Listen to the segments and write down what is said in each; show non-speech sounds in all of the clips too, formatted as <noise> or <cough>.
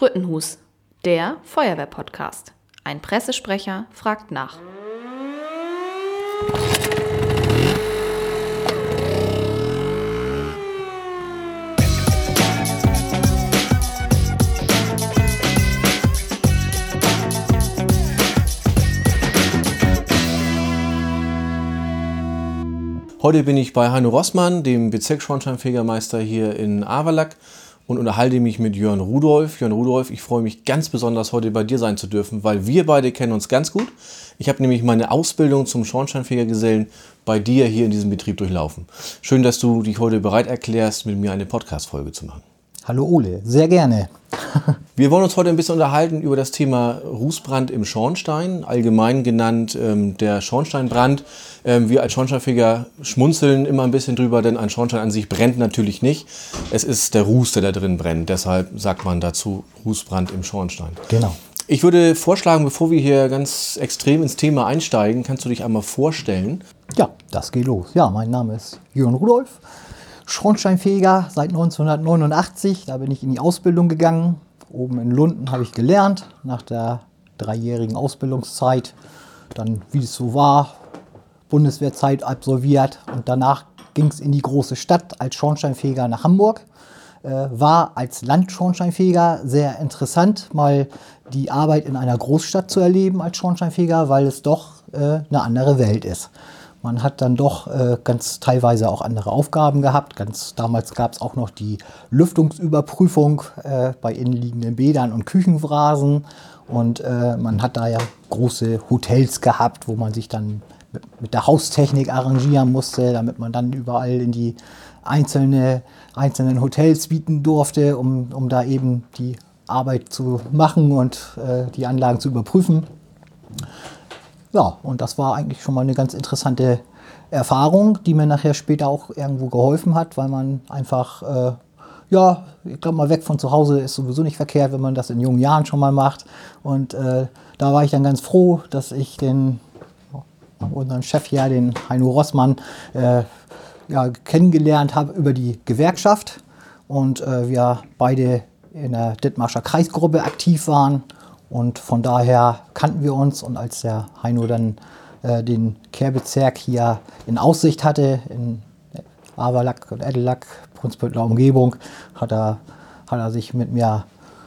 Sprüttenhus, der Feuerwehr-Podcast. Ein Pressesprecher fragt nach. Heute bin ich bei Heino Rossmann, dem Bezirksschornsteinfegermeister hier in Averlack und unterhalte mich mit Jörn Rudolf. Jörn Rudolf, ich freue mich ganz besonders, heute bei dir sein zu dürfen, weil wir beide kennen uns ganz gut. Ich habe nämlich meine Ausbildung zum Schornsteinfegergesellen bei dir hier in diesem Betrieb durchlaufen. Schön, dass du dich heute bereit erklärst, mit mir eine Podcast-Folge zu machen. Hallo Ole, sehr gerne. <laughs> Wir wollen uns heute ein bisschen unterhalten über das Thema Rußbrand im Schornstein, allgemein genannt ähm, der Schornsteinbrand. Ähm, wir als Schornsteinfeger schmunzeln immer ein bisschen drüber, denn ein Schornstein an sich brennt natürlich nicht. Es ist der Ruß, der da drin brennt. Deshalb sagt man dazu Rußbrand im Schornstein. Genau. Ich würde vorschlagen, bevor wir hier ganz extrem ins Thema einsteigen, kannst du dich einmal vorstellen? Ja, das geht los. Ja, mein Name ist Jörn Rudolf. Schornsteinfeger seit 1989. Da bin ich in die Ausbildung gegangen. Oben in Lunden habe ich gelernt, nach der dreijährigen Ausbildungszeit. Dann, wie es so war, Bundeswehrzeit absolviert und danach ging es in die große Stadt als Schornsteinfeger nach Hamburg. Äh, war als Landschornsteinfeger sehr interessant, mal die Arbeit in einer Großstadt zu erleben als Schornsteinfeger, weil es doch äh, eine andere Welt ist. Man hat dann doch äh, ganz teilweise auch andere Aufgaben gehabt. Ganz damals gab es auch noch die Lüftungsüberprüfung äh, bei innenliegenden Bädern und Küchenvrasen. Und äh, man hat da ja große Hotels gehabt, wo man sich dann mit, der Haustechnik arrangieren musste, damit man dann überall in die einzelne, einzelnen Hotels bieten durfte, um, um da eben die Arbeit zu machen und äh, die Anlagen zu überprüfen. Ja, und das war eigentlich schon mal eine ganz interessante Erfahrung, die mir nachher später auch irgendwo geholfen hat, weil man einfach, äh, ja, ich glaube mal weg von zu Hause ist sowieso nicht verkehrt, wenn man das in jungen Jahren schon mal macht. Und äh, da war ich dann ganz froh, dass ich den, unseren Chef hier, den Heino Rossmann, äh, ja, kennengelernt habe über die Gewerkschaft und äh, wir beide in der Dithmarscher Kreisgruppe aktiv waren und von daher kannten wir uns und als der Heino dann äh, den Kehrbezirk hier in Aussicht hatte, in Averlack und Edellack, Brunsbüttler Umgebung, hat er, hat er sich mit mir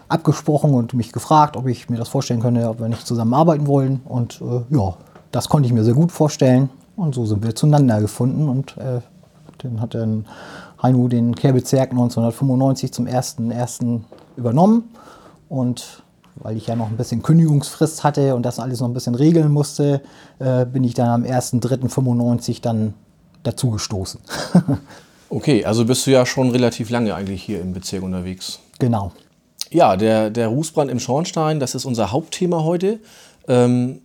abgesprochen und mich gefragt, ob ich mir das vorstellen könnte, ob wir nicht zusammenarbeiten wollen. Und äh, ja, das konnte ich mir sehr gut vorstellen. Und so sind wir zueinander gefunden. Und äh, dann hat dann Heino den Kehrbezirk 1995 zum 1.1. übernommen. Und weil ich ja noch ein bisschen Kündigungsfrist hatte und das alles noch ein bisschen regeln musste, äh, bin ich dann am 1.3.95 dann dazugestoßen. <laughs> okay, also bist du ja schon relativ lange eigentlich hier im Bezirk unterwegs. Genau. Ja, der, der Rußbrand im Schornstein, das ist unser Hauptthema heute. Ähm,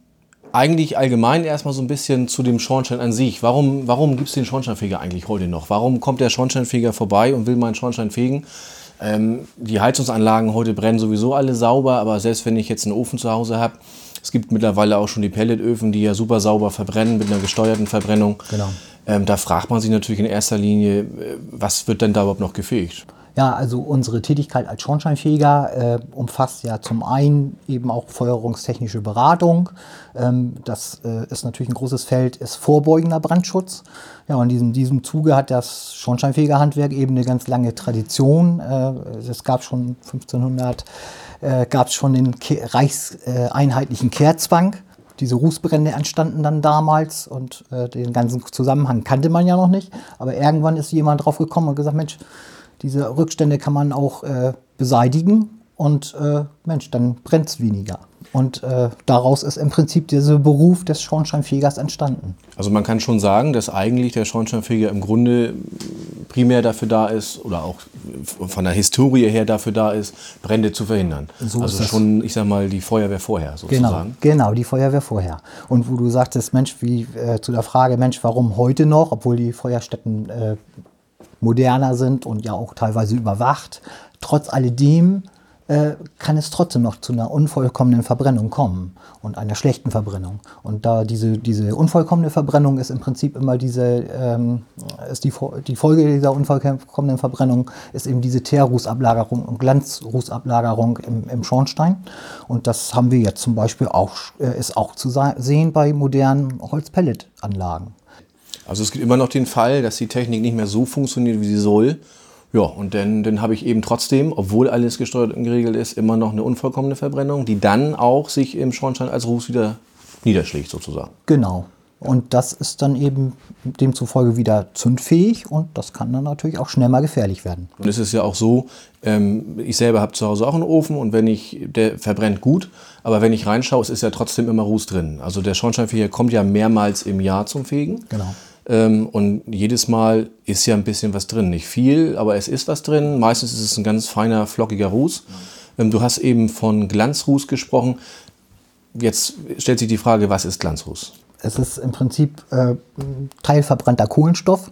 eigentlich allgemein erstmal so ein bisschen zu dem Schornstein an sich. Warum, warum gibt es den Schornsteinfeger eigentlich heute noch? Warum kommt der Schornsteinfeger vorbei und will meinen Schornstein fegen? Ähm, die Heizungsanlagen heute brennen sowieso alle sauber, aber selbst wenn ich jetzt einen Ofen zu Hause habe, es gibt mittlerweile auch schon die Pelletöfen, die ja super sauber verbrennen mit einer gesteuerten Verbrennung. Genau. Ähm, da fragt man sich natürlich in erster Linie, äh, was wird denn da überhaupt noch gefegt? Ja, also unsere Tätigkeit als Schornsteinfeger äh, umfasst ja zum einen eben auch feuerungstechnische Beratung. Ähm, das äh, ist natürlich ein großes Feld, ist vorbeugender Brandschutz. Ja, und in diesem, diesem Zuge hat das Schornsteinfegerhandwerk eben eine ganz lange Tradition. Äh, es gab schon 1500, äh, gab es schon den Ke reichseinheitlichen Kehrzwang diese Rußbrände entstanden dann damals und äh, den ganzen Zusammenhang kannte man ja noch nicht. Aber irgendwann ist jemand drauf gekommen und gesagt, Mensch, diese Rückstände kann man auch äh, beseitigen und äh, Mensch, dann brennt es weniger. Und äh, daraus ist im Prinzip dieser Beruf des Schornsteinfegers entstanden. Also man kann schon sagen, dass eigentlich der Schornsteinfeger im Grunde primär dafür da ist oder auch von der Historie her dafür da ist, Brände zu verhindern. So also schon, ich sag mal, die Feuerwehr vorher sozusagen. Genau, genau, die Feuerwehr vorher. Und wo du sagtest, Mensch, wie äh, zu der Frage, Mensch, warum heute noch, obwohl die Feuerstätten äh, moderner sind und ja auch teilweise überwacht. Trotz alledem äh, kann es trotzdem noch zu einer unvollkommenen Verbrennung kommen und einer schlechten Verbrennung. Und da diese, diese unvollkommene Verbrennung ist im Prinzip immer diese, ähm, ist die, die Folge dieser unvollkommenen Verbrennung ist eben diese Teerrußablagerung und Glanzrußablagerung im, im Schornstein. Und das haben wir jetzt zum Beispiel auch, äh, ist auch zu sehen bei modernen Holzpelletanlagen. Also es gibt immer noch den Fall, dass die Technik nicht mehr so funktioniert, wie sie soll ja, und dann, dann habe ich eben trotzdem, obwohl alles gesteuert und geregelt ist, immer noch eine unvollkommene Verbrennung, die dann auch sich im Schornstein als Ruß wieder niederschlägt sozusagen. Genau. Und das ist dann eben demzufolge wieder zündfähig und das kann dann natürlich auch schnell mal gefährlich werden. Und es ist ja auch so, ähm, ich selber habe zu Hause auch einen Ofen und wenn ich, der verbrennt gut, aber wenn ich reinschaue, es ist ja trotzdem immer Ruß drin. Also der Schornsteinfeger kommt ja mehrmals im Jahr zum Fegen. Genau. Ähm, und jedes Mal ist ja ein bisschen was drin. Nicht viel, aber es ist was drin. Meistens ist es ein ganz feiner, flockiger Ruß. Ähm, du hast eben von Glanzruß gesprochen. Jetzt stellt sich die Frage, was ist Glanzruß? Es ist im Prinzip äh, teilverbrannter Kohlenstoff,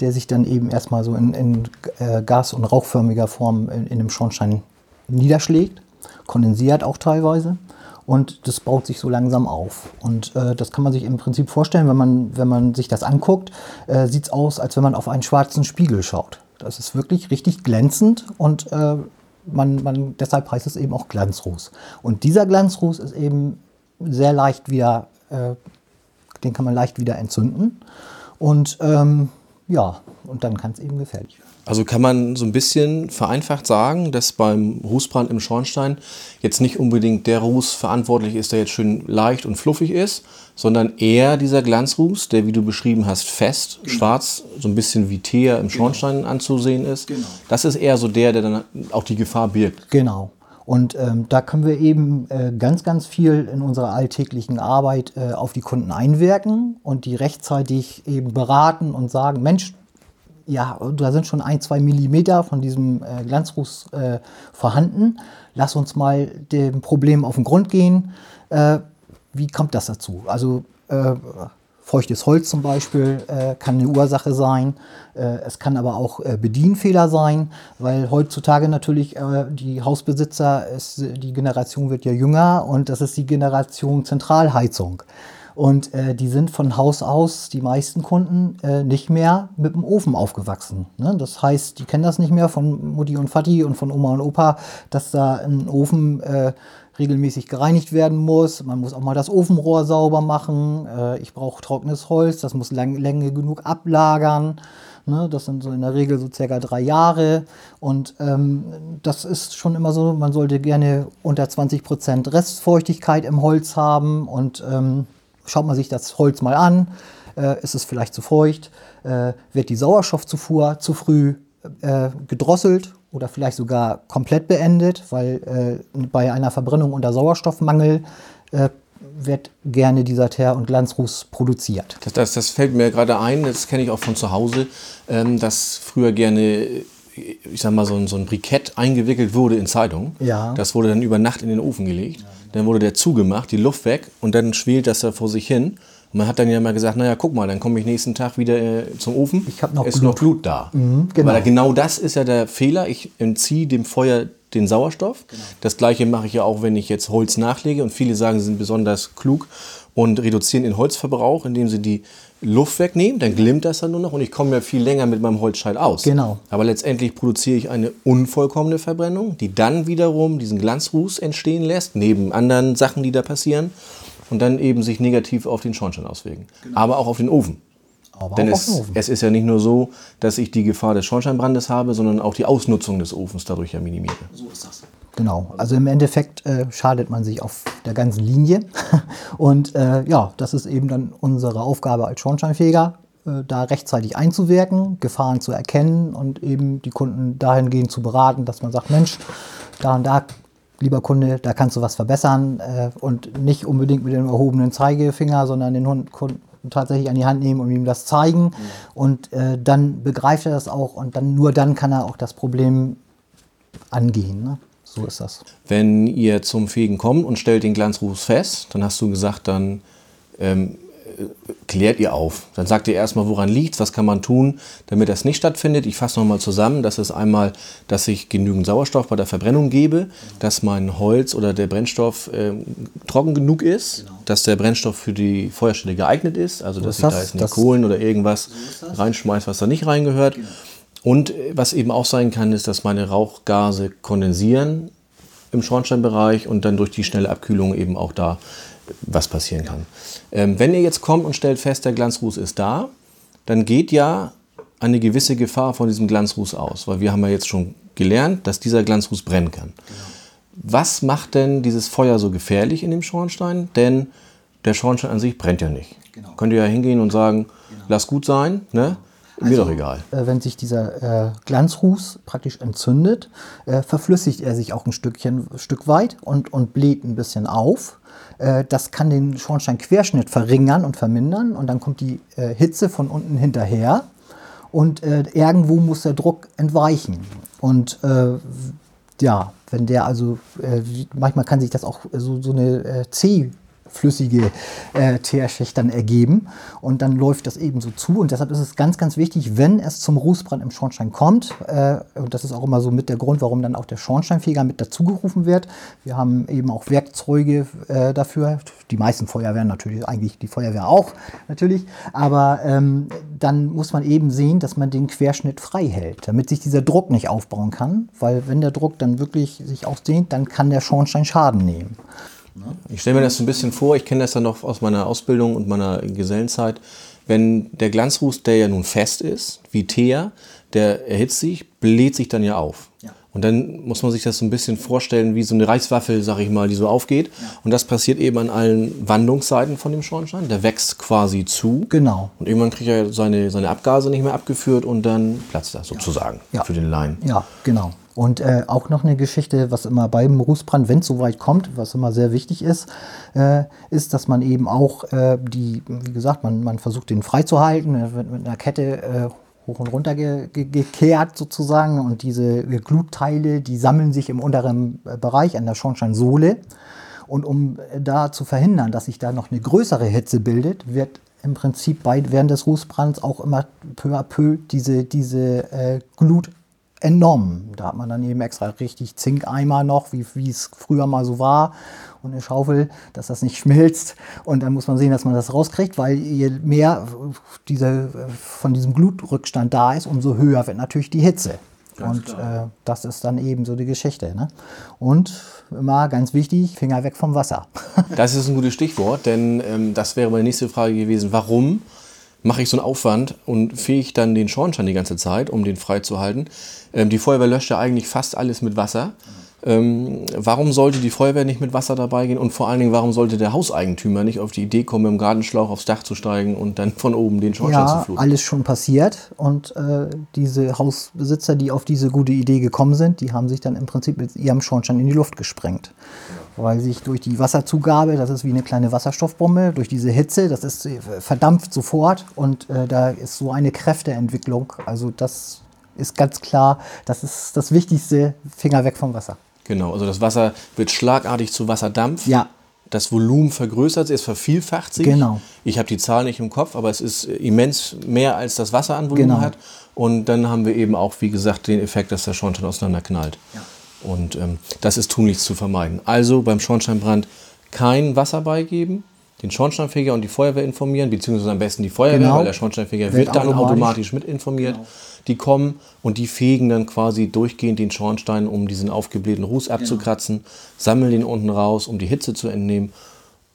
der sich dann eben erstmal so in, in äh, gas- und rauchförmiger Form in, in dem Schornstein niederschlägt, kondensiert auch teilweise und das baut sich so langsam auf. Und äh, das kann man sich im Prinzip vorstellen, wenn man, wenn man sich das anguckt, äh, sieht es aus, als wenn man auf einen schwarzen Spiegel schaut. Das ist wirklich richtig glänzend und äh, man, man, deshalb heißt es eben auch Glanzruß. Und dieser Glanzruß ist eben sehr leicht wieder, äh, den kann man leicht wieder entzünden. Und ähm, ja, und dann kann es eben gefährlich werden. Also kann man so ein bisschen vereinfacht sagen, dass beim Rußbrand im Schornstein jetzt nicht unbedingt der Ruß verantwortlich ist, der jetzt schön leicht und fluffig ist, sondern eher dieser Glanzruß, der, wie du beschrieben hast, fest, genau. schwarz, so ein bisschen wie Teer im genau. Schornstein genau. anzusehen ist. Genau. Das ist eher so der, der dann auch die Gefahr birgt. Genau. Und ähm, da können wir eben äh, ganz, ganz viel in unserer alltäglichen Arbeit äh, auf die Kunden einwirken und die rechtzeitig eben beraten und sagen, Mensch, ja, da sind schon ein, zwei Millimeter von diesem äh, Glanzruß äh, vorhanden. Lass uns mal dem Problem auf den Grund gehen. Äh, wie kommt das dazu? Also äh, feuchtes Holz zum Beispiel äh, kann eine Ursache sein. Äh, es kann aber auch Bedienfehler sein, weil heutzutage natürlich die Hausbesitzer, ist, die Generation wird ja jünger und das ist die Generation Zentralheizung. Und äh, die sind von Haus aus, die meisten Kunden, äh, nicht mehr mit dem Ofen aufgewachsen. Ne? Das heißt, die kennen das nicht mehr von Mutti und Vati und von Oma und Opa, dass da ein Ofen äh, regelmäßig gereinigt werden muss. Man muss auch mal das Ofenrohr sauber machen. Äh, ich brauche trockenes Holz, das muss lang, Länge genug ablagern. Ne? Das sind so in der Regel so circa drei Jahre. Und ähm, das ist schon immer so, man sollte gerne unter 20 Prozent Restfeuchtigkeit im Holz haben und ähm, schaut man sich das Holz mal an, äh, ist es vielleicht zu feucht, äh, wird die Sauerstoffzufuhr zu früh gedrosselt oder vielleicht sogar komplett beendet, weil äh, bei einer Verbrennung unter Sauerstoffmangel äh, wird gerne dieser Teer- und Glanzruß produziert. Das, das, das, fällt mir gerade ein, das kenne ich auch von zu Hause, ähm, dass früher gerne ich sag mal, so ein, so ein Brikett eingewickelt wurde in Zeitung. Ja. Das wurde dann über Nacht in den Ofen gelegt. Dann wurde der zugemacht, die Luft weg und dann schwelt das da vor sich hin. Und man hat dann ja mal gesagt, naja, guck mal, dann komme ich nächsten Tag wieder äh, zum Ofen. Ich habe noch ist Blut. noch Blut da. Mhm, genau. Weil genau das ist ja der Fehler. Ich entziehe dem Feuer den Sauerstoff. Genau. Das gleiche mache ich ja auch, wenn ich jetzt Holz nachlege. Und viele sagen, sie sind besonders klug und reduzieren den Holzverbrauch, indem sie die Luft wegnehmen, dann glimmt das dann nur noch und ich komme ja viel länger mit meinem Holzscheit aus. Genau. Aber letztendlich produziere ich eine unvollkommene Verbrennung, die dann wiederum diesen Glanzruß entstehen lässt, neben anderen Sachen, die da passieren und dann eben sich negativ auf den Schornstein auswirken. Genau. Aber auch auf den Ofen. Aber Denn es, Ofen. es ist ja nicht nur so, dass ich die Gefahr des Schornsteinbrandes habe, sondern auch die Ausnutzung des Ofens dadurch ja minimiere. So ist das. Genau, also im Endeffekt äh, schadet man sich auf der ganzen Linie. <laughs> Und äh, ja, das ist eben dann unsere Aufgabe als Schornsteinfeger, äh, da rechtzeitig einzuwirken, Gefahren zu erkennen und eben die Kunden dahingehend zu beraten, dass man sagt, Mensch, da und da, lieber Kunde, da kannst du was verbessern äh, und nicht unbedingt mit dem erhobenen Zeigefinger, sondern den Hund, Kunden tatsächlich an die Hand nehmen und ihm das zeigen. Mhm. Und äh, dann begreift er das auch und dann nur dann kann er auch das Problem angehen. Ne? So ist das. Wenn ihr zum Fegen kommt und stellt den Glanzruß fest, dann hast du gesagt, dann ähm, klärt ihr auf. Dann sagt ihr erstmal, woran liegt was kann man tun, damit das nicht stattfindet. Ich fasse nochmal zusammen. Das ist einmal, dass ich genügend Sauerstoff bei der Verbrennung gebe, dass mein Holz oder der Brennstoff äh, trocken genug ist, dass der Brennstoff für die Feuerstelle geeignet ist, also dass ist ich das? da jetzt nicht Das- Kohlen oder irgendwas reinschmeiß, was da nicht reingehört. Und äh, was eben auch sein kann, ist, dass meine Rauchgase kondensieren im Schornsteinbereich und dann durch die schnelle Abkühlung eben auch da was passieren kann. Ähm, wenn ihr jetzt kommt und stellt fest, der Glanzruß ist da, dann geht ja eine gewisse Gefahr von diesem Glanzruß aus, weil wir haben ja jetzt schon gelernt, dass dieser Glanzruß brennen kann. Was macht denn dieses Feuer so gefährlich in dem Schornstein? Denn der Schornstein an sich brennt ja nicht. Könnt ihr ja hingehen und sagen, lass gut sein, ne? Mir doch egal. Äh, wenn sich dieser äh, Glanzruß praktisch entzündet, äh, verflüssigt er sich auch ein Stückchen, Stück weit und, und bläht ein bisschen auf. Äh, das kann den Schornsteinquerschnitt verringern und vermindern und dann kommt die äh, Hitze von unten hinterher und äh, irgendwo muss der Druck entweichen. Und ja, wenn der also, manchmal kann sich das auch so, so eine äh, zähflüssige äh, Teerschicht dann ergeben. Und dann läuft das eben so zu. Und deshalb ist es ganz, ganz wichtig, wenn es zum Rußbrand im Schornstein kommt, äh, und das ist auch immer so mit der Grund, warum dann auch der Schornsteinfeger mit dazugerufen wird. Wir haben eben auch Werkzeuge äh, dafür, die meisten Feuerwehren natürlich, eigentlich die Feuerwehr auch natürlich, aber ähm, dann muss man eben sehen, dass man den Querschnitt frei hält, damit sich dieser Druck nicht aufbauen kann, weil wenn der Druck dann wirklich sich ausdehnt, dann kann der Schornstein Schaden nehmen. Ich stelle mir das so ein bisschen vor, ich kenne das dann noch aus meiner Ausbildung und meiner Gesellenzeit. Wenn der Glanzruß, der ja nun fest ist, wie Teer, der erhitzt sich, bläht sich dann ja auf. Ja. Und dann muss man sich das so ein bisschen vorstellen, wie so eine Reiswaffel, sag ich mal, die so aufgeht. Und das passiert eben an allen Wandungsseiten von dem Schornstein. Der wächst quasi zu. Genau. Und irgendwann kriegt er seine, seine Abgase nicht mehr abgeführt und dann platzt er sozusagen Ja. für den Laien. Ja, genau. Und äh, auch noch eine Geschichte, was immer beim Rußbrand, wenn es soweit kommt, was immer sehr wichtig ist, äh, ist, dass man eben auch äh, die, wie gesagt, man, man versucht den freizuhalten, er wird mit einer Kette äh, hoch und runter ge ge gekehrt sozusagen und diese Glutteile, die sammeln sich im unteren äh, Bereich an der Schornsteinsohle. Und um äh, da zu verhindern, dass sich da noch eine größere Hitze bildet, wird im Prinzip bei, während des Rußbrands auch immer peu à peu diese, diese äh, Glut entnommen. Da hat man dann eben extra richtig Zinkeimer noch, wie es früher mal so war, und eine Schaufel, dass das nicht schmilzt. Und dann muss man sehen, dass man das rauskriegt, weil je mehr diese, von diesem Glutrückstand da ist, umso höher wird natürlich die Hitze. und äh, das ist dann eben so die Geschichte. Ne? Und immer ganz wichtig, Finger weg vom Wasser. Das ist ein gutes Stichwort, denn ähm, das wäre meine nächste Frage gewesen. Warum mache ich so einen Aufwand und fege ich dann den Schornstein die ganze Zeit, um den freizuhalten? Ähm, die Feuerwehr löscht ja eigentlich fast alles mit Wasser. Ähm, warum sollte die Feuerwehr nicht mit Wasser dabei gehen und vor allen Dingen, warum sollte der Hauseigentümer nicht auf die Idee kommen, dem Gartenschlauch aufs Dach zu steigen und dann von oben den Schornstein zu Ja, fluten? alles schon passiert. Und äh, diese Hausbesitzer, die auf diese gute Idee gekommen sind, die haben sich dann im Prinzip mit ihrem Schornstein in die Luft gesprengt. Weil sich durch die Wasserzugabe, das ist wie eine kleine Wasserstoffbombe, durch diese Hitze, das ist äh, verdampft sofort und äh, da ist so eine Kräfteentwicklung. Also das ist ganz klar, das ist das Wichtigste, Finger weg vom Wasser. Genau, also das Wasser wird schlagartig zu Wasserdampf. Ja. Das Volumen vergrößert sich, es vervielfacht sich. Genau. Ich habe die Zahl nicht im Kopf, aber es ist immens mehr als das Wasser an Volumen Genau. hat. Und dann haben wir eben auch, wie gesagt, den Effekt, dass der Schornstein auseinanderknallt. Und ähm, das ist tunlichst zu vermeiden. Also beim Schornsteinbrand kein Wasser beigeben, den Schornsteinfeger und die Feuerwehr informieren, beziehungsweise am besten die Feuerwehr, Genau. weil der Schornsteinfeger Wird wird dann automatisch. automatisch mit informiert. Die kommen und die fegen dann quasi durchgehend den Schornstein, um diesen aufgeblähten Ruß abzukratzen, sammeln den unten raus, um die Hitze zu entnehmen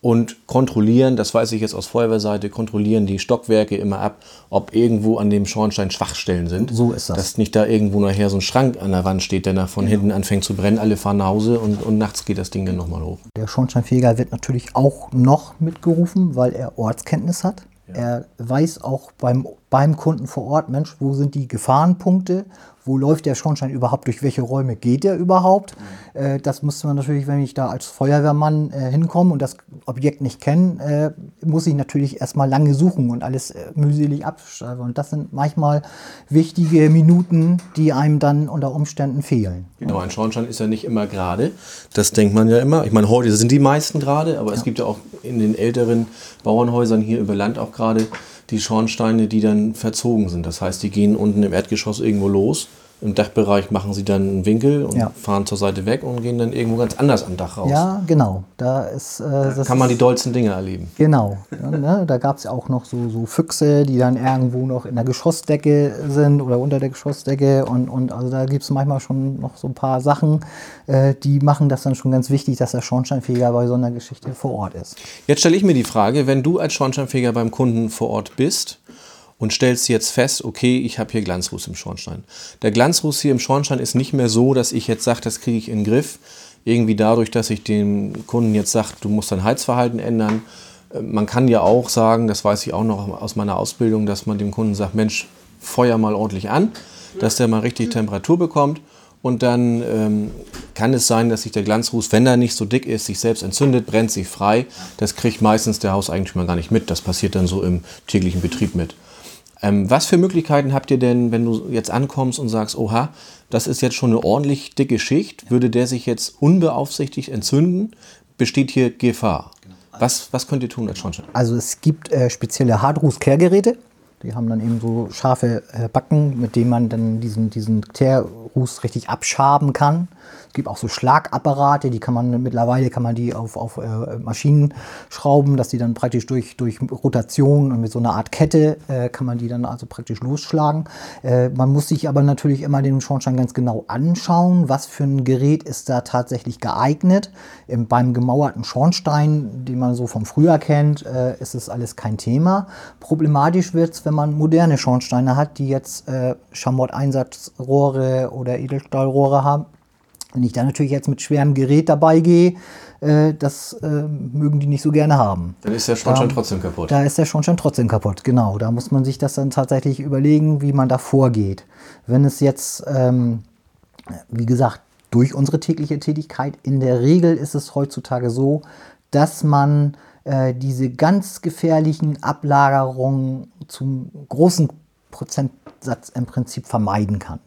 und kontrollieren, das weiß ich jetzt aus Feuerwehrseite, kontrollieren die Stockwerke immer ab, ob irgendwo an dem Schornstein Schwachstellen sind. So ist das. Dass nicht da irgendwo nachher so ein Schrank an der Wand steht, der nach von hinten anfängt zu brennen, alle fahren nach Hause und, und nachts geht das Ding dann nochmal hoch. Der Schornsteinfeger wird natürlich auch noch mitgerufen, weil er Ortskenntnis hat. Er weiß auch beim beim Kunden vor Ort, Mensch, wo sind die Gefahrenpunkte? Wo läuft der Schornstein überhaupt? Durch welche Räume geht der überhaupt? Äh, das müsste man natürlich, wenn ich da als Feuerwehrmann äh, hinkomme und das Objekt nicht kenne, äh, muss ich natürlich erstmal lange suchen und alles äh, mühselig abschreiben. Und das sind manchmal wichtige Minuten, die einem dann unter Umständen fehlen. Genau, ein Schornstein ist ja nicht immer gerade. Das denkt man ja immer. Ich meine, heute sind die meisten gerade, aber es gibt ja auch in den älteren Bauernhäusern hier über Land auch gerade die Schornsteine, die dann verzogen sind. Das heißt, die gehen unten im Erdgeschoss irgendwo los. Im Dachbereich machen sie dann einen Winkel und Ja. fahren zur Seite weg und gehen dann irgendwo ganz anders am Dach raus. Ja, genau. Da ist äh, das Kann man die dollsten Dinge erleben. Genau. Ne? Da gab es ja auch noch so, so Füchse, die dann irgendwo noch in der Geschossdecke sind oder unter der Geschossdecke. Und, und also da gibt es manchmal schon noch so ein paar Sachen, äh, die machen das dann schon ganz wichtig, dass der Schornsteinfeger bei so einer Geschichte vor Ort ist. Jetzt stelle ich mir die Frage, wenn du als Schornsteinfeger beim Kunden vor Ort bist und stellst jetzt fest, okay, ich habe hier Glanzruß im Schornstein. Der Glanzruß hier im Schornstein ist nicht mehr so, dass ich jetzt sage, das kriege ich in den Griff. Irgendwie dadurch, dass ich dem Kunden jetzt sage, du musst dein Heizverhalten ändern. Äh, Man kann ja auch sagen, das weiß ich auch noch aus meiner Ausbildung, dass man dem Kunden sagt, Mensch, feuer mal ordentlich an, dass der mal richtig Temperatur bekommt. Und dann ähm, kann es sein, dass sich der Glanzruß, wenn er nicht so dick ist, sich selbst entzündet, brennt sich frei. Das kriegt meistens der Hauseigentümer gar nicht mit. Das passiert dann so im täglichen Betrieb mit. Ähm, was für Möglichkeiten habt ihr denn, wenn du jetzt ankommst und sagst, oha, das ist jetzt schon eine ordentlich dicke Schicht, würde der sich jetzt unbeaufsichtigt entzünden? Besteht hier Gefahr? Was, was könnt ihr tun als Schornstein? Also es gibt äh, spezielle Hardruß-Kehrgeräte. Die haben dann eben so scharfe äh, Backen, mit denen man dann diesen, diesen Kehrruß richtig abschaben kann. Es gibt auch so Schlagapparate, die kann man mittlerweile kann man die auf, auf äh, Maschinen schrauben, dass die dann praktisch durch, durch Rotation und mit so einer Art Kette äh, kann man die dann also praktisch losschlagen. Äh, man muss sich aber natürlich immer den Schornstein ganz genau anschauen, was für ein Gerät ist da tatsächlich geeignet. Im, beim gemauerten Schornstein, den man so vom Frühjahr kennt, äh, ist es alles kein Thema. Problematisch wird es, wenn man moderne Schornsteine hat, die jetzt äh, Schamott-Einsatzrohre oder Edelstahlrohre haben. Wenn ich da natürlich jetzt mit schwerem Gerät dabei gehe, äh, das äh, mögen die nicht so gerne haben. Dann ist der Schornstein Da- trotzdem kaputt. Da ist der Schornstein trotzdem kaputt, genau. Da muss man sich das dann tatsächlich überlegen, wie man da vorgeht. Wenn es jetzt, ähm, wie gesagt, durch unsere tägliche Tätigkeit, in der Regel ist es heutzutage so, dass man äh, diese ganz gefährlichen Ablagerungen zum großen Prozentsatz im Prinzip vermeiden kann.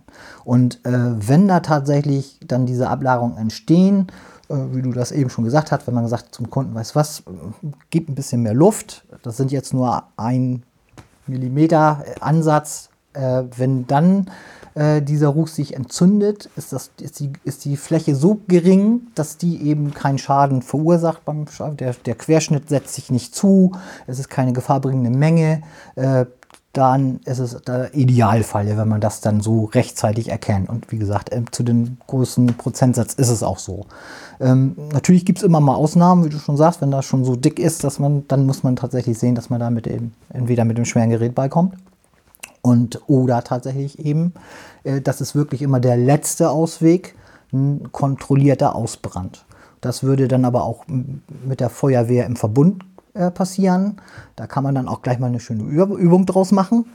Und äh, wenn da tatsächlich dann diese Ablagerungen entstehen, äh, wie du das eben schon gesagt hast, wenn man gesagt zum Kunden, weiß was, gib ein bisschen mehr Luft, das sind jetzt nur ein Millimeter äh, Ansatz, äh, wenn dann äh, dieser Ruß sich entzündet, ist, das, ist, die, ist die Fläche so gering, dass die eben keinen Schaden verursacht beim Schaden. Der, der Querschnitt setzt sich nicht zu, es ist keine gefahrbringende Menge. Äh, dann ist es der Idealfall, wenn man das dann so rechtzeitig erkennt. Und wie gesagt, ähm, zu dem großen Prozentsatz ist es auch so. Ähm, natürlich gibt es immer mal Ausnahmen, wie du schon sagst, wenn das schon so dick ist, dass man, dann muss man tatsächlich sehen, dass man da mit dem, entweder mit dem schweren Gerät beikommt und oder tatsächlich eben, äh, das ist wirklich immer der letzte Ausweg, ein kontrollierter Ausbrand. Das würde dann aber auch mit der Feuerwehr im Verbund äh, passieren. Da kann man dann auch gleich mal eine schöne Üb Übung draus machen.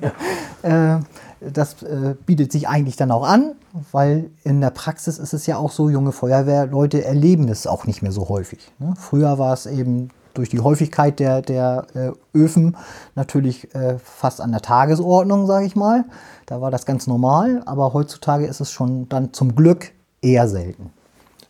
<laughs> äh, das äh, bietet sich eigentlich dann auch an, weil in der Praxis ist es ja auch so, junge Feuerwehrleute erleben es auch nicht mehr so häufig. Ne? Früher war es eben durch die Häufigkeit der, der äh, Öfen natürlich äh, fast an der Tagesordnung, sage ich mal. Da war das ganz normal, aber heutzutage ist es schon dann zum Glück eher selten.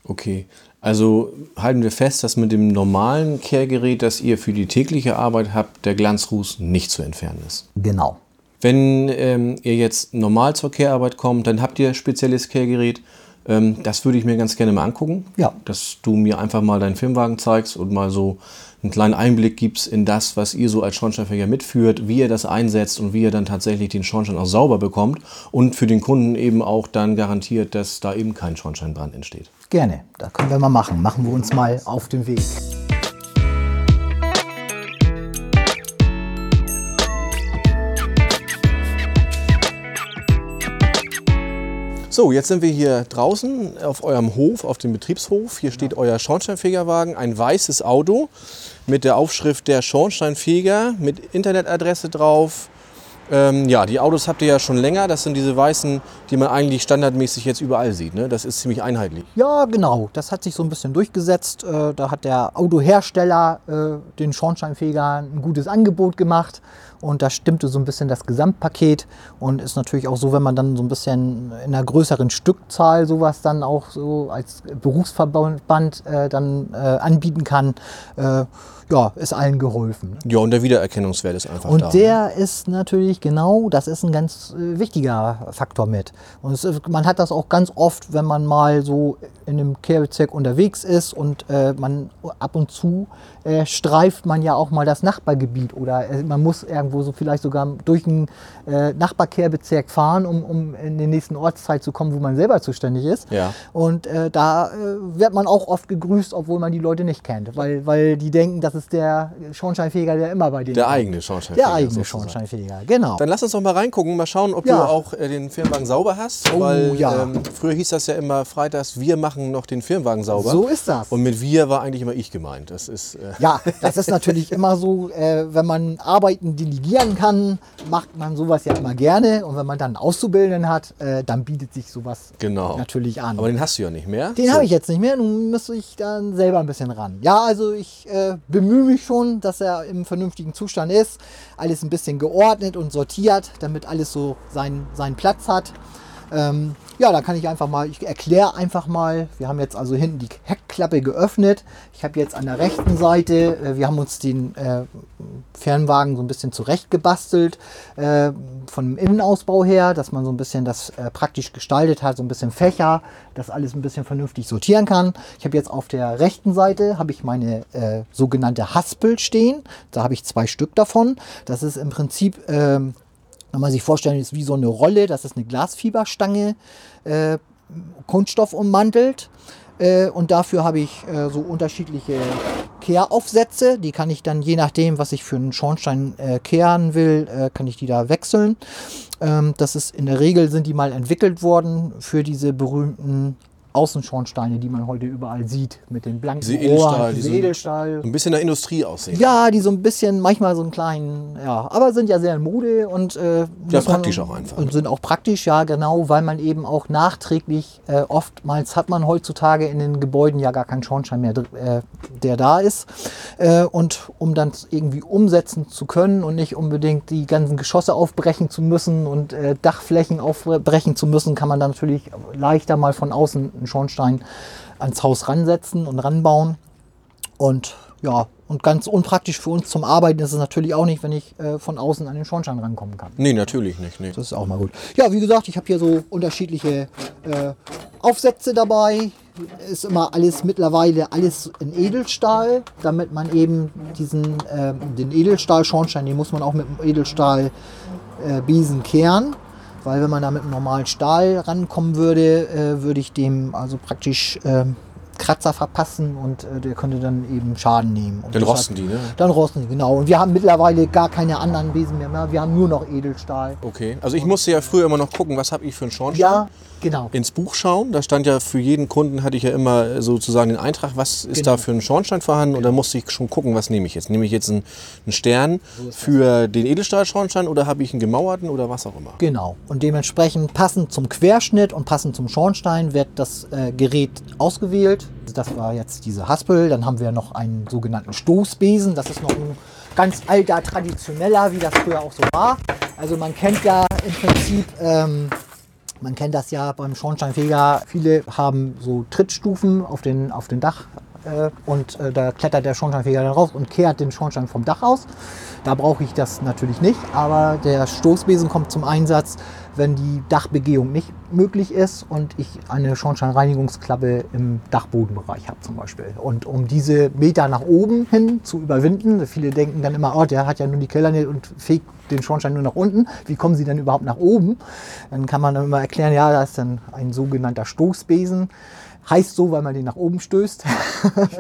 Okay, also halten wir fest, dass mit dem normalen Kehrgerät, das ihr für die tägliche Arbeit habt, der Glanzruß nicht zu entfernen ist. Genau. Wenn ähm, ihr jetzt normal zur Kehrarbeit kommt, dann habt ihr spezielles Kehrgerät. Ähm, das würde ich mir ganz gerne mal angucken. Ja. Dass du mir einfach mal deinen Firmenwagen zeigst und mal so einen kleinen Einblick gibst in das, was ihr so als Schornsteinfeger mitführt, wie ihr das einsetzt und wie ihr dann tatsächlich den Schornstein auch sauber bekommt und für den Kunden eben auch dann garantiert, dass da eben kein Schornsteinbrand entsteht. Gerne. Da können wir mal machen. Machen wir uns mal auf den Weg. So, jetzt sind wir hier draußen auf eurem Hof, auf dem Betriebshof. Hier steht euer Schornsteinfegerwagen, ein weißes Auto mit der Aufschrift der Schornsteinfeger mit Internetadresse drauf. Ähm, ja, die Autos habt ihr ja schon länger. Das sind diese weißen, die man eigentlich standardmäßig jetzt überall sieht. Ne? Das ist ziemlich einheitlich. Ja, genau. Das hat sich so ein bisschen durchgesetzt. Äh, Da hat der Autohersteller äh, den Schornsteinfeger ein gutes Angebot gemacht. Und da stimmte so ein bisschen das Gesamtpaket. Und ist natürlich auch so, wenn man dann so ein bisschen in einer größeren Stückzahl sowas dann auch so als Berufsverband äh, dann äh, anbieten kann, äh, ja, ist allen geholfen. ne? Ja, und der Wiedererkennungswert ist einfach Und da. der ist natürlich genau, das ist ein ganz äh, wichtiger Faktor mit. Und es, man hat das auch ganz oft, wenn man mal so in einem Kehrbezirk unterwegs ist und äh, man ab und zu äh, streift man ja auch mal das Nachbargebiet oder man muss irgendwo so vielleicht sogar durch einen äh, Nachbarkehrbezirk fahren, um, um in den nächsten Ortsteil zu kommen, wo man selber zuständig ist. Ja. Und äh, da äh, wird man auch oft gegrüßt, obwohl man die Leute nicht kennt, weil, weil die denken, das ist der Schornsteinfeger, der immer bei denen Der eigene Schornsteinfeger. Der eigene. Schornsteinfeger, genau. Dann lass uns doch mal reingucken, mal schauen, ob Ja. du auch äh, den Firmenwagen sauber hast. Oh, weil ja. ähm, früher hieß das ja immer freitags, wir machen noch den Firmenwagen sauber. So ist das. Und mit wir war eigentlich immer ich gemeint. Das ist. Äh, Ja, <laughs> das ist natürlich immer so, äh, wenn man Arbeiten delegieren kann, macht man sowas ja immer gerne. Und wenn man dann einen Auszubildenden hat, äh, dann bietet sich sowas Genau. natürlich an. Aber den hast du ja nicht mehr. Den So. habe ich jetzt nicht mehr, nun müsste ich dann selber ein bisschen ran. Ja, also ich äh, bemühe mich schon, dass er im vernünftigen Zustand ist. Alles ein bisschen geordnet und sortiert, damit alles so seinen, seinen Platz hat. Ähm, ja, da kann ich einfach mal, ich erkläre einfach mal, wir haben jetzt also hinten die Heckklappe geöffnet. Ich habe jetzt an der rechten Seite, äh, wir haben uns den äh, Fernwagen so ein bisschen zurechtgebastelt, äh, von dem Innenausbau her, dass man so ein bisschen das äh, praktisch gestaltet hat, so ein bisschen Fächer, das alles ein bisschen vernünftig sortieren kann. Ich habe jetzt auf der rechten Seite habe ich meine äh, sogenannte Haspel stehen. Da habe ich zwei Stück davon. Das ist im Prinzip wenn man sich vorstellen, ist wie so eine Rolle, das ist eine Glasfieberstange, äh, Kunststoff ummantelt. Äh, und dafür habe ich äh, so unterschiedliche Kehraufsätze. Die kann ich dann, je nachdem, was ich für einen Schornstein äh, kehren will, äh, kann ich die da wechseln. Ähm, das ist in der Regel sind die mal entwickelt worden für diese berühmten Außenschornsteine, die man heute überall sieht, mit den blanken Diese Edelstahl, die diese so- Edelstahl. So ein bisschen der Industrie aussehen. Ja, die so ein bisschen, manchmal so einen kleinen, ja, aber sind ja sehr in Mode und äh, Ja, muss man- praktisch auch einfach. Und sind auch praktisch, ja, genau, weil man eben auch nachträglich, äh, oftmals hat man heutzutage in den Gebäuden ja gar keinen Schornstein mehr, äh, der da ist. Äh, und um dann irgendwie umsetzen zu können und nicht unbedingt die ganzen Geschosse aufbrechen zu müssen und äh, Dachflächen aufbrechen zu müssen, kann man dann natürlich leichter mal von außen einen Schornstein ans Haus ransetzen und ranbauen. Und ja, und ganz unpraktisch für uns zum Arbeiten ist es natürlich auch nicht, wenn ich äh, von außen an den Schornstein rankommen kann. Nee, natürlich nicht. Nee. Das ist auch mal gut. Ja, wie gesagt, ich habe hier so unterschiedliche äh, Aufsätze dabei. Ist immer alles mittlerweile alles in Edelstahl, damit man eben diesen ähm, den Edelstahl-Schornstein, den muss man auch mit dem Edelstahl äh, Besen kehren. Weil wenn man da mit einem normalen Stahl rankommen würde, äh, würde ich dem also praktisch ähm, Kratzer verpassen und äh, der könnte dann eben Schaden nehmen. Und Dann rosten die, ne? Dann rosten die, genau. Und wir haben mittlerweile gar keine anderen Besen mehr. Wir haben nur noch Edelstahl. Okay. Also ich musste ja früher immer noch gucken, was habe ich für einen Schornstein. Ja, genau. Ins Buch schauen. Da stand ja für jeden Kunden hatte ich ja immer sozusagen den Eintrag, was ist Genau. da für ein Schornstein vorhanden. Und da musste ich schon gucken, was nehme ich jetzt. Nehme ich jetzt einen, einen Stern für den Edelstahlschornstein oder habe ich einen gemauerten oder was auch immer. Genau. Und dementsprechend passend zum Querschnitt und passend zum Schornstein wird das äh, Gerät ausgewählt. Das war jetzt diese Haspel. Dann haben wir noch einen sogenannten Stoßbesen. Das ist noch ein ganz alter, traditioneller, wie das früher auch so war. Also man kennt ja im Prinzip, ähm, man kennt das ja beim Schornsteinfeger. Viele haben so Trittstufen auf den, auf den Dach äh, und äh, da klettert der Schornsteinfeger dann raus und kehrt den Schornstein vom Dach aus. Da brauche ich das natürlich nicht, aber der Stoßbesen kommt zum Einsatz, wenn die Dachbegehung nicht möglich ist und ich eine Schornsteinreinigungsklappe im Dachbodenbereich habe zum Beispiel. Und um diese Meter nach oben hin zu überwinden, viele denken dann immer, oh, der hat ja nur die Kellernähe und fegt den Schornstein nur nach unten. Wie kommen sie denn überhaupt nach oben? Dann kann man dann immer erklären, ja, da ist dann ein sogenannter Stoßbesen. Heißt so, weil man den nach oben stößt. <laughs>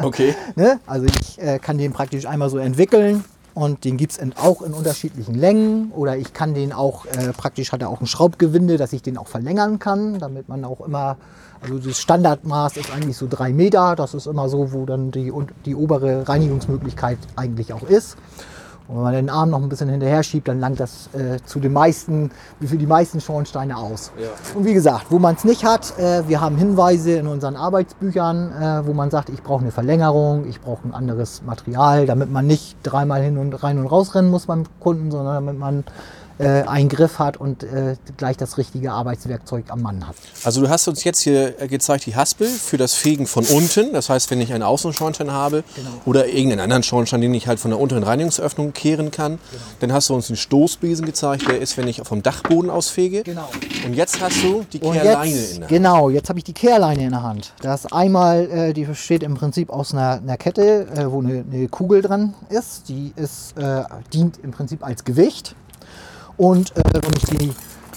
Okay. Ne? Also ich äh, kann den praktisch einmal so entwickeln und den gibt es auch in unterschiedlichen Längen oder ich kann den auch, äh, praktisch hat er auch ein Schraubgewinde, dass ich den auch verlängern kann, damit man auch immer, also das Standardmaß ist eigentlich so drei Meter, das ist immer so, wo dann die, die obere Reinigungsmöglichkeit eigentlich auch ist. Und wenn man den Arm noch ein bisschen hinterher schiebt, dann langt das äh, zu den meisten, wie für die meisten Schornsteine aus. Ja. Und wie gesagt, wo man es nicht hat, äh, wir haben Hinweise in unseren Arbeitsbüchern, äh, wo man sagt, ich brauche eine Verlängerung, ich brauche ein anderes Material, damit man nicht dreimal hin und rein und rausrennen muss beim Kunden, sondern damit man äh, einen Griff hat und äh, gleich das richtige Arbeitswerkzeug am Mann hat. Also du hast uns jetzt hier äh, gezeigt die Haspel für das Fegen von unten. Das heißt, wenn ich einen Außenschornstein habe oder irgendeinen anderen Schornstein, den ich halt von der unteren Reinigungsöffnung kehren kann, dann hast du uns den Stoßbesen gezeigt, der ist, wenn ich vom Dachboden aus fege. Genau. Und jetzt hast du die Und Kehrleine jetzt, in der Hand. genau, jetzt habe ich die Kehrleine in der Hand. Das einmal, äh, die besteht im Prinzip aus einer, einer Kette, äh, wo eine, eine Kugel dran ist. Die ist, äh, dient im Prinzip als Gewicht. Und äh, wenn ich die,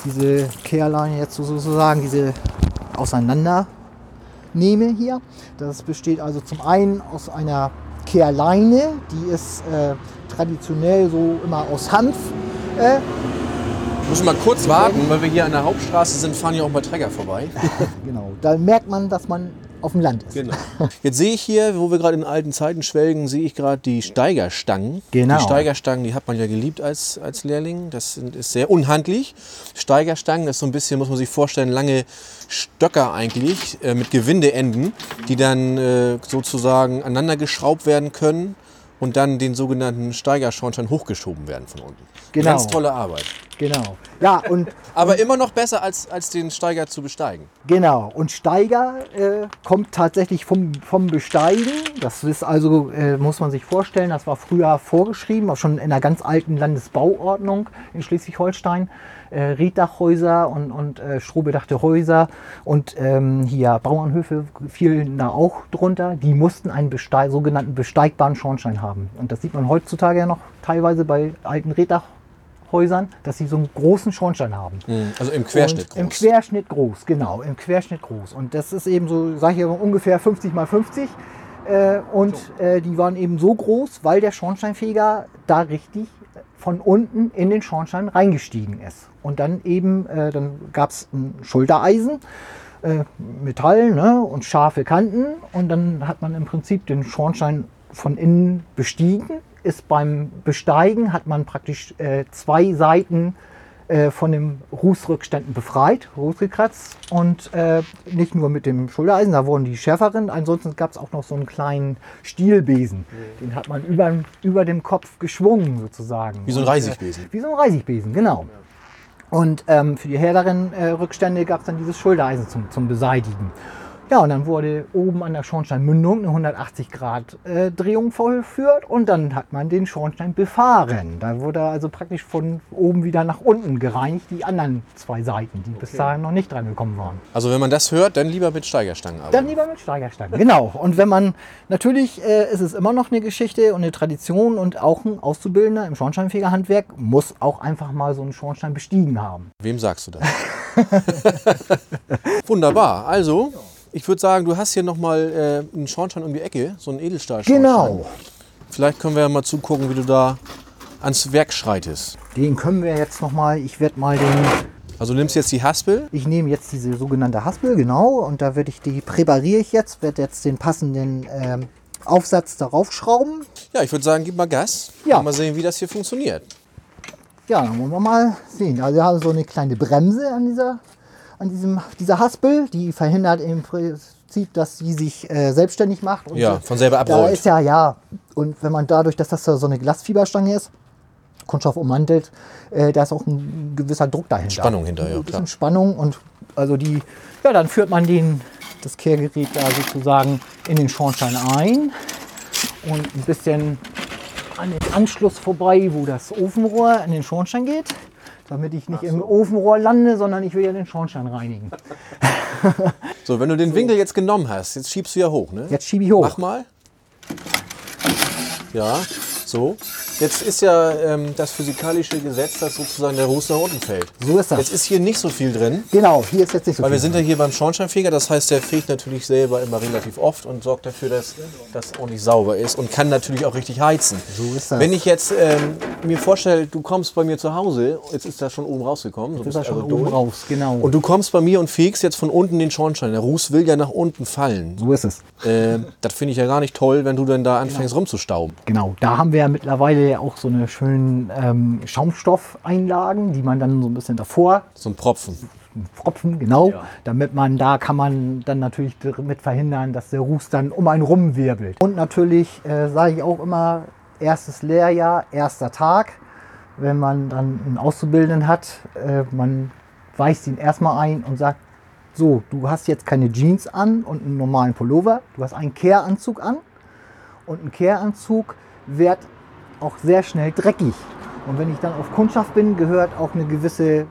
diese Kehrleine jetzt so- sozusagen, diese auseinander nehme hier, das besteht also zum einen aus einer Kehrleine, die ist äh, traditionell so immer aus Hanf äh, müssen mal kurz warten, weil wir hier an der Hauptstraße sind, fahren hier auch mal Träger vorbei. <laughs> Genau, da merkt man, dass man auf dem Land ist. Genau. Jetzt sehe ich hier, wo wir gerade in alten Zeiten schwelgen, sehe ich gerade die Steigerstangen. Genau. Die Steigerstangen, die hat man ja geliebt als, als Lehrling. Das sind, ist sehr unhandlich. Steigerstangen, das ist so ein bisschen, muss man sich vorstellen, lange Stöcker eigentlich äh, mit Gewindeenden, die dann äh, sozusagen aneinander geschraubt werden können und dann den sogenannten Steigerschornstein hochgeschoben werden von unten. Genau. Ganz tolle Arbeit. Genau. Ja, und Aber immer noch besser, als, als den Steiger zu besteigen. genau. Und Steiger äh, kommt tatsächlich vom, vom Besteigen. Das ist also, äh, muss man sich vorstellen, das war früher vorgeschrieben, auch schon in einer ganz alten Landesbauordnung in Schleswig-Holstein. Äh, Reddachhäuser und, und äh, strohbedachte Häuser und ähm, hier Bauernhöfe fielen da auch drunter. Die mussten einen Besteig, sogenannten besteigbaren Schornstein haben. Und das sieht man heutzutage ja noch teilweise bei alten Reddachhäusern, dass sie so einen großen Schornstein haben. Also im Querschnitt Und Im groß. Querschnitt groß, genau, im Querschnitt groß. Und das ist eben so, sag ich ja, ungefähr 50 mal 50. Äh, und äh, die waren eben so groß, weil der Schornsteinfeger da richtig von unten in den Schornstein reingestiegen ist. Und dann eben, äh, dann gab es ein Schultereisen, äh, Metall ne, und scharfe Kanten. Und dann hat man im Prinzip den Schornstein von innen bestiegen. Ist beim Besteigen hat man praktisch äh, zwei Seiten äh, von den Rußrückständen befreit, Rußgekratzt. Und äh, nicht nur mit dem Schultereisen, da wurden die schärferen. Ansonsten gab es auch noch so einen kleinen Stielbesen. Den hat man über, über dem Kopf geschwungen sozusagen. Wie so ein Und, äh, Reisigbesen. Wie so ein Reisigbesen, genau. Und ähm, für die härteren äh, Rückstände gab es dann dieses Schultereisen zum, zum Beseitigen. Ja, und dann wurde oben an der Schornsteinmündung eine 180 Grad äh, Drehung vollführt und dann hat man den Schornstein befahren. Da wurde also praktisch von oben wieder nach unten gereinigt, die anderen zwei Seiten, die bis dahin noch nicht dran gekommen waren. Also wenn man das hört, dann lieber mit Steigerstangen arbeiten. Dann lieber mit Steigerstangen. Genau. Und wenn man, natürlich äh, ist es immer noch eine Geschichte und eine Tradition und auch ein Auszubildender im Schornsteinfegerhandwerk muss auch einfach mal so einen Schornstein bestiegen haben. Wem sagst du das? <laughs> Wunderbar. Also, ich würde sagen, du hast hier nochmal äh, einen Schornstein um die Ecke, so einen Edelstahlschornstein. Genau. Vielleicht können wir ja mal zugucken, wie du da ans Werk schreitest. Den können wir jetzt noch mal, ich werde mal den, Also du nimmst jetzt die Haspel. ich nehme jetzt diese sogenannte Haspel, genau, und da werde ich die, präpariere ich jetzt, werde jetzt den passenden ähm, Aufsatz darauf schrauben. Ja, ich würde sagen, gib mal Gas. Ja. Mal sehen, wie das hier funktioniert. Ja, dann wollen wir mal sehen. Also wir haben so eine kleine Bremse an dieser, an diesem, dieser Haspel, die verhindert im Prinzip, dass sie sich äh, selbstständig macht. Und Ja, so- von selber Da abrollt. ist ja, ja. Und wenn man dadurch, dass das da so eine Glasfieberstange ist, Kunststoff ummantelt, äh, da ist auch ein gewisser Druck dahinter. Spannung hinter, ja, Ein bisschen klar. Spannung und also die, ja, dann führt man den, das Kehrgerät da sozusagen in den Schornstein ein und ein bisschen an den Anschluss vorbei, wo das Ofenrohr in den Schornstein geht, damit ich nicht im Ofenrohr lande, sondern ich will ja den Schornstein reinigen. <laughs> So, wenn du den Winkel jetzt genommen hast, jetzt schiebst du ja hoch, ne? Jetzt schiebe ich hoch. Mach mal. Ja, so. Jetzt ist ja ähm, das physikalische Gesetz, dass sozusagen der Ruß nach unten fällt. So ist das. Jetzt ist hier nicht so viel drin. Genau, hier ist jetzt nicht so Weil wir viel. sind ja hier beim Schornsteinfeger, das heißt, der fegt natürlich selber immer relativ oft und sorgt dafür, dass das ordentlich sauber ist und kann natürlich auch richtig heizen. So ist das. Wenn ich jetzt ähm, mir vorstelle, du kommst bei mir zu Hause, jetzt ist das schon oben rausgekommen, so ist bist er schon also oben durch. raus, genau. Und du kommst bei mir und fegst jetzt von unten den Schornstein. Der Ruß will ja nach unten fallen. so ist es. Äh, das finde ich ja gar nicht toll, wenn du dann da anfängst rumzustauben. Genau, da haben wir ja mittlerweile ja auch so eine schönen ähm, Schaumstoffeinlagen, die man dann so ein bisschen davor So ein Propfen. Pfropfen, genau, Ja. damit man da kann man dann natürlich damit verhindern, dass der Ruß dann um einen rumwirbelt. Und natürlich äh, sage ich auch immer, erstes Lehrjahr, erster Tag, wenn man dann einen Auszubildenden hat, äh, man weist ihn erstmal ein und sagt, so, du hast jetzt keine Jeans an und einen normalen Pullover, du hast einen Kehranzug an und ein Kehranzug wird auch sehr schnell dreckig. Und wenn ich dann auf Kundschaft bin, gehört auch eine gewisse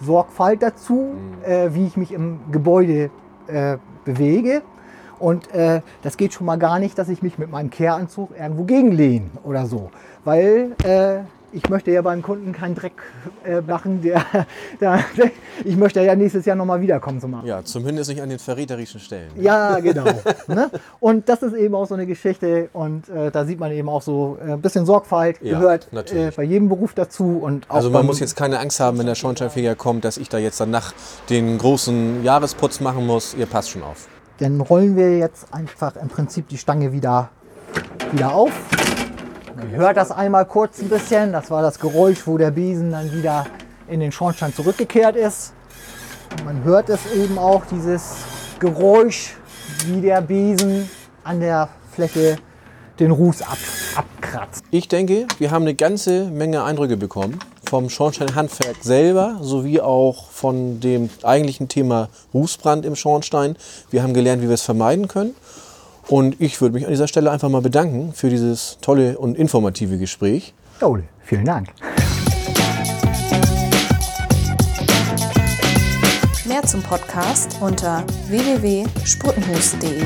Sorgfalt dazu, äh, wie ich mich im Gebäude äh, bewege. Und äh, das geht schon mal gar nicht, dass ich mich mit meinem Kehranzug irgendwo gegenlehne oder so. Weil äh, ich möchte ja beim Kunden keinen Dreck äh, machen. Der, <laughs> der, ich möchte ja nächstes Jahr nochmal wiederkommen zum Arbeiten. Ja, zumindest nicht an den verräterischen Stellen. Ja, genau. ne? Und das ist eben auch so eine Geschichte und äh, da sieht man eben auch so äh, ein bisschen Sorgfalt Ja, gehört äh, bei jedem Beruf dazu und Also man muss jetzt keine Angst haben, wenn der Schornsteinfeger kommt, dass ich da jetzt danach den großen Jahresputz machen muss. Ihr passt schon auf. Dann rollen wir jetzt einfach im Prinzip die Stange wieder, wieder auf. Hört das einmal kurz ein bisschen. Das war das Geräusch, wo der Besen dann wieder in den Schornstein zurückgekehrt ist. Und man hört es eben auch, dieses Geräusch, wie der Besen an der Fläche den Ruß ab, abkratzt. Ich denke, wir haben eine ganze Menge Eindrücke bekommen vom Schornsteinhandwerk selber sowie auch von dem eigentlichen Thema Rußbrand im Schornstein. Wir haben gelernt, wie wir es vermeiden können. Und ich würde mich an dieser Stelle einfach mal bedanken für dieses tolle und informative Gespräch. Ole, vielen Dank. Mehr zum Podcast unter www.sputtenhus.de.